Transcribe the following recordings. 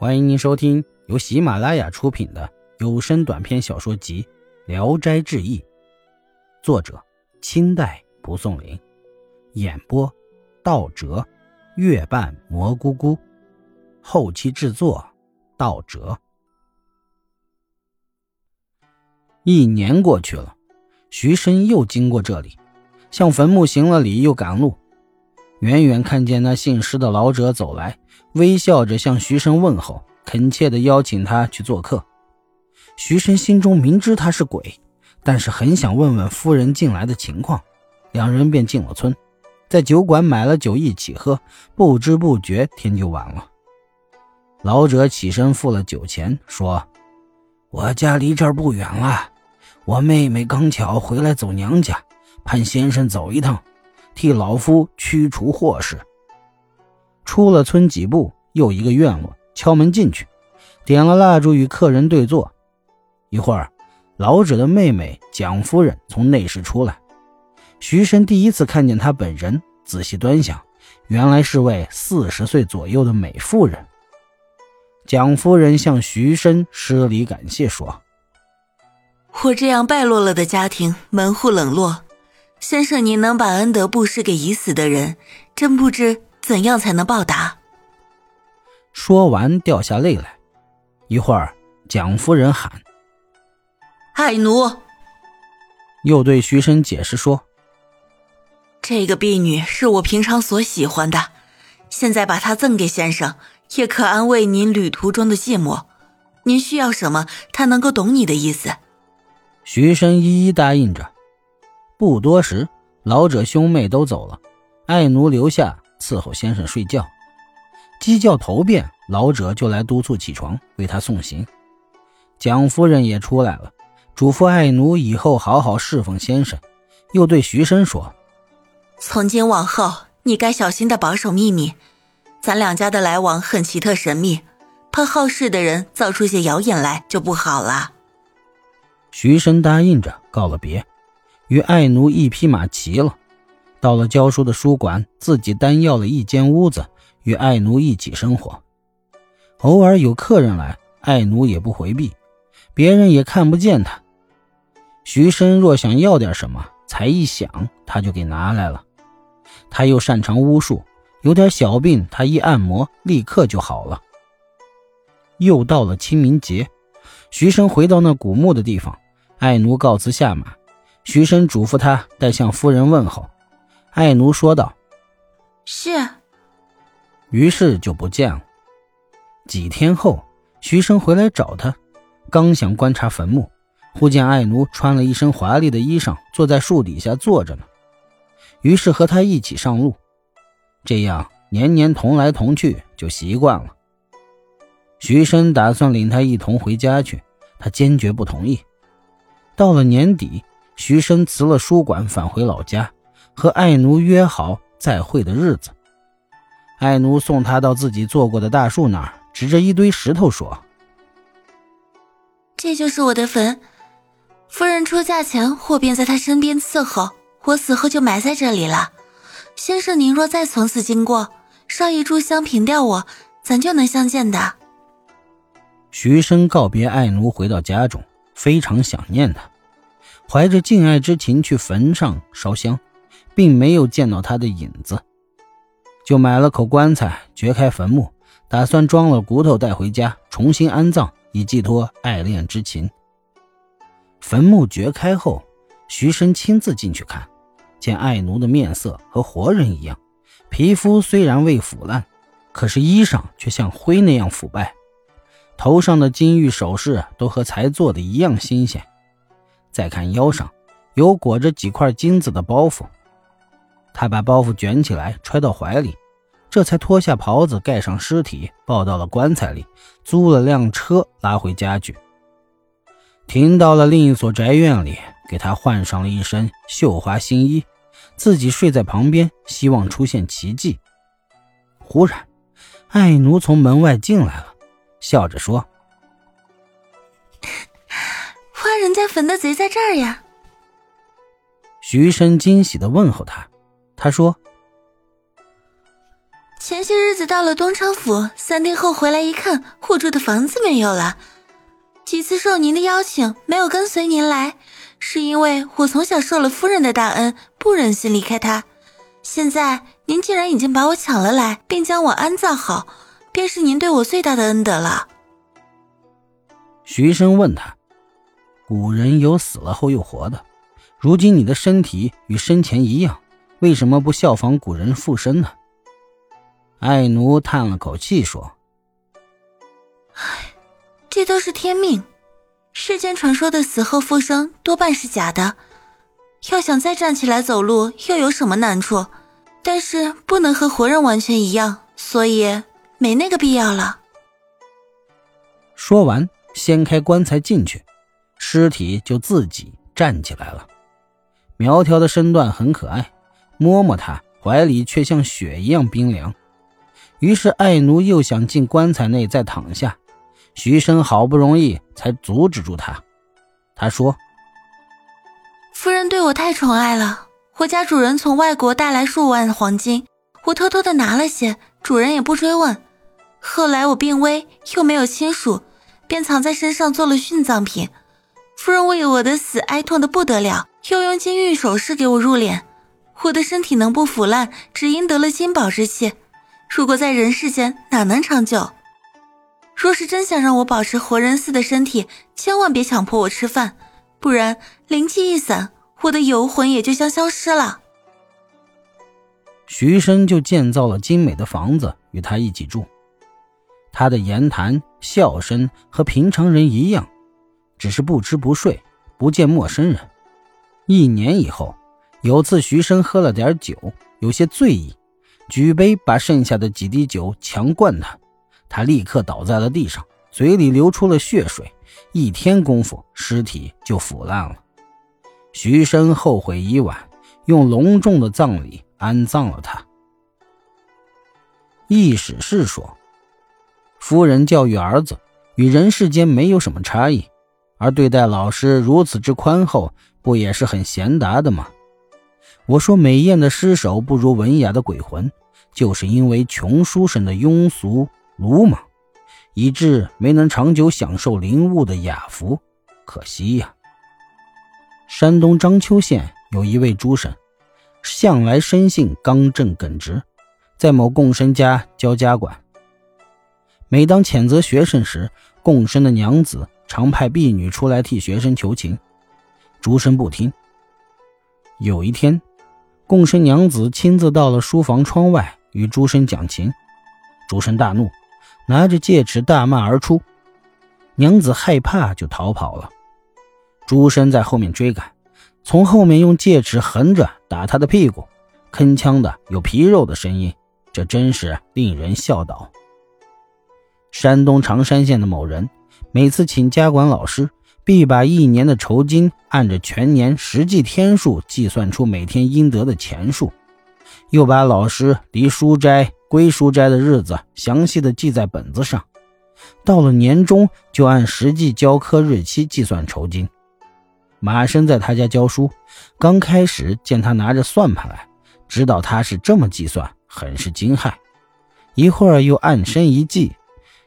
欢迎您收听由喜马拉雅出品的有声短篇小说集《聊斋志异》，作者清代蒲松龄，演播道哲、月半蘑菇菇，后期制作道哲。一年过去了，徐生又经过这里，向坟墓行了礼，又赶路。远远看见那姓施的老者走来，微笑着向徐生问候，恳切地邀请他去做客。徐生心中明知他是鬼，但是很想问问夫人近来的情况，两人便进了村，在酒馆买了酒一起喝。不知不觉天就晚了。老者起身付了酒钱，说：“我家离这儿不远了，我妹妹刚巧回来走娘家，盼先生走一趟。”替老夫驱除祸事。出了村几步，又一个院落，敲门进去，点了蜡烛与客人对坐。一会儿，老者的妹妹蒋夫人从内室出来。徐生第一次看见她本人，仔细端详，原来是位四十岁左右的美妇人。蒋夫人向徐生施礼感谢说：“我这样败落了的家庭，门户冷落。”先生，您能把恩德布施给已死的人，真不知怎样才能报答。说完，掉下泪来。一会儿，蒋夫人喊：“爱奴。”又对徐生解释说：“这个婢女是我平常所喜欢的，现在把她赠给先生，也可安慰您旅途中的寂寞。您需要什么，她能够懂你的意思。”徐生一一答应着。不多时，老者兄妹都走了，爱奴留下伺候先生睡觉。鸡叫头遍，老者就来督促起床，为他送行。蒋夫人也出来了，嘱咐爱奴以后好好侍奉先生，又对徐生说：“从今往后，你该小心的保守秘密。咱两家的来往很奇特神秘，怕好事的人造出些谣言来就不好了。”徐生答应着，告了别。与爱奴一匹马骑了，到了教书的书馆，自己单要了一间屋子，与爱奴一起生活。偶尔有客人来，爱奴也不回避，别人也看不见他。徐生若想要点什么，才一想，他就给拿来了。他又擅长巫术，有点小病，他一按摩，立刻就好了。又到了清明节，徐生回到那古墓的地方，爱奴告辞下马。徐生嘱咐他带向夫人问候，爱奴说道：“是。”于是就不见了。几天后，徐生回来找他，刚想观察坟墓，忽见爱奴穿了一身华丽的衣裳，坐在树底下坐着呢。于是和他一起上路，这样年年同来同去就习惯了。徐生打算领他一同回家去，他坚决不同意。到了年底。徐生辞了书馆，返回老家，和爱奴约好再会的日子。爱奴送他到自己坐过的大树那儿，指着一堆石头说：“这就是我的坟。夫人出嫁前，我便在她身边伺候；我死后就埋在这里了。先生，您若再从此经过，烧一炷香凭吊我，咱就能相见的。”徐生告别爱奴，回到家中，非常想念他。怀着敬爱之情去坟上烧香，并没有见到他的影子，就买了口棺材，掘开坟墓，打算装了骨头带回家重新安葬，以寄托爱恋之情。坟墓掘开后，徐生亲自进去看，见爱奴的面色和活人一样，皮肤虽然未腐烂，可是衣裳却像灰那样腐败，头上的金玉首饰都和才做的一样新鲜。再看腰上，有裹着几块金子的包袱。他把包袱卷起来，揣到怀里，这才脱下袍子，盖上尸体，抱到了棺材里，租了辆车拉回家去。停到了另一所宅院里，给他换上了一身绣花新衣，自己睡在旁边，希望出现奇迹。忽然，爱奴从门外进来了，笑着说。人家坟的贼在这儿呀！徐生惊喜的问候他，他说：“前些日子到了东昌府，三天后回来一看，我住的房子没有了。几次受您的邀请，没有跟随您来，是因为我从小受了夫人的大恩，不忍心离开她。现在您既然已经把我抢了来，并将我安葬好，便是您对我最大的恩德了。徐生问他：“古人有死了后又活的，如今你的身体与生前一样，为什么不效仿古人附身呢？”爱奴叹了口气说：“唉，这都是天命。世间传说的死后复生多半是假的。要想再站起来走路，又有什么难处？但是不能和活人完全一样，所以没那个必要了。”说完，掀开棺材进去，尸体就自己站起来了。苗条的身段很可爱，摸摸他怀里却像雪一样冰凉。于是，爱奴又想进棺材内再躺下，徐生好不容易才阻止住他。他说：“夫人对我太宠爱了，我家主人从外国带来数万黄金，我偷偷的拿了些，主人也不追问。后来我病危，又没有亲属，便藏在身上做了殉葬品。夫人为我的死哀痛的不得了，又用金玉首饰给我入殓。我的身体能不腐烂，只因得了金宝之气。”如果在人世间，哪能长久？若是真想让我保持活人似的身体，千万别强迫我吃饭，不然灵气一散，我的游魂也就将消失了。徐生就建造了精美的房子与他一起住，他的言谈笑声和平常人一样，只是不吃不睡，不见陌生人。一年以后，有次徐生喝了点酒，有些醉意。举杯把剩下的几滴酒强灌他，他立刻倒在了地上，嘴里流出了血水。一天功夫，尸体就腐烂了。徐生后悔已晚，用隆重的葬礼安葬了他。易史是说，夫人教育儿子与人世间没有什么差异，而对待老师如此之宽厚，不也是很贤达的吗？我说美艳的尸首不如文雅的鬼魂。就是因为穷书生的庸俗鲁莽，以致没能长久享受灵物的雅福，可惜呀。山东章丘县有一位诸生，向来生性刚正耿直，在某贡生家教家管。每当谴责学生时，贡生的娘子常派婢女出来替学生求情，诸生不听。有一天，贡生娘子亲自到了书房窗外。与朱生讲情，朱生大怒，拿着戒尺大骂而出。娘子害怕，就逃跑了。朱生在后面追赶，从后面用戒尺横着打他的屁股，铿锵的有皮肉的声音，这真是令人笑倒。山东长山县的某人，每次请家管老师，必把一年的酬金按着全年实际天数计算出每天应得的钱数。又把老师离书斋归书斋的日子详细的记在本子上，到了年终就按实际教科日期计算酬金。马生在他家教书，刚开始见他拿着算盘来，知道他是这么计算，很是惊骇。一会儿又暗生一计，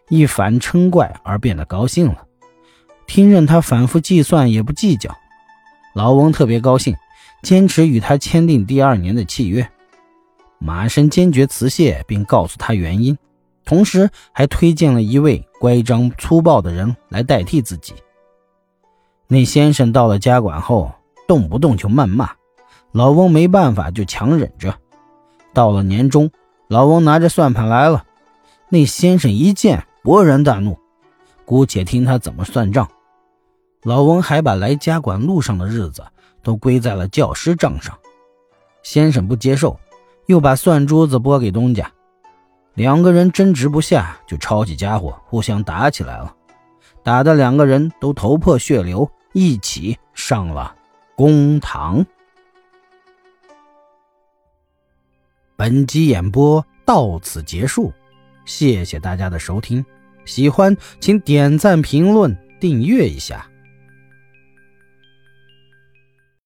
一反嗔怪而变得高兴了。听任他反复计算也不计较。老翁特别高兴，坚持与他签订第二年的契约。马生坚决辞谢，并告诉他原因，同时还推荐了一位乖张粗暴的人来代替自己。那先生到了家馆后，动不动就谩骂，老翁没办法，就强忍着。到了年终，老翁拿着算盘来了，那先生一见，勃然大怒。姑且听他怎么算账。老翁还把来家馆路上的日子都归在了教师账上，先生不接受。又把算珠子拨给东家，两个人争执不下，就抄起家伙互相打起来了，打的两个人都头破血流，一起上了公堂。本集演播到此结束，谢谢大家的收听，喜欢请点赞、评论、订阅一下。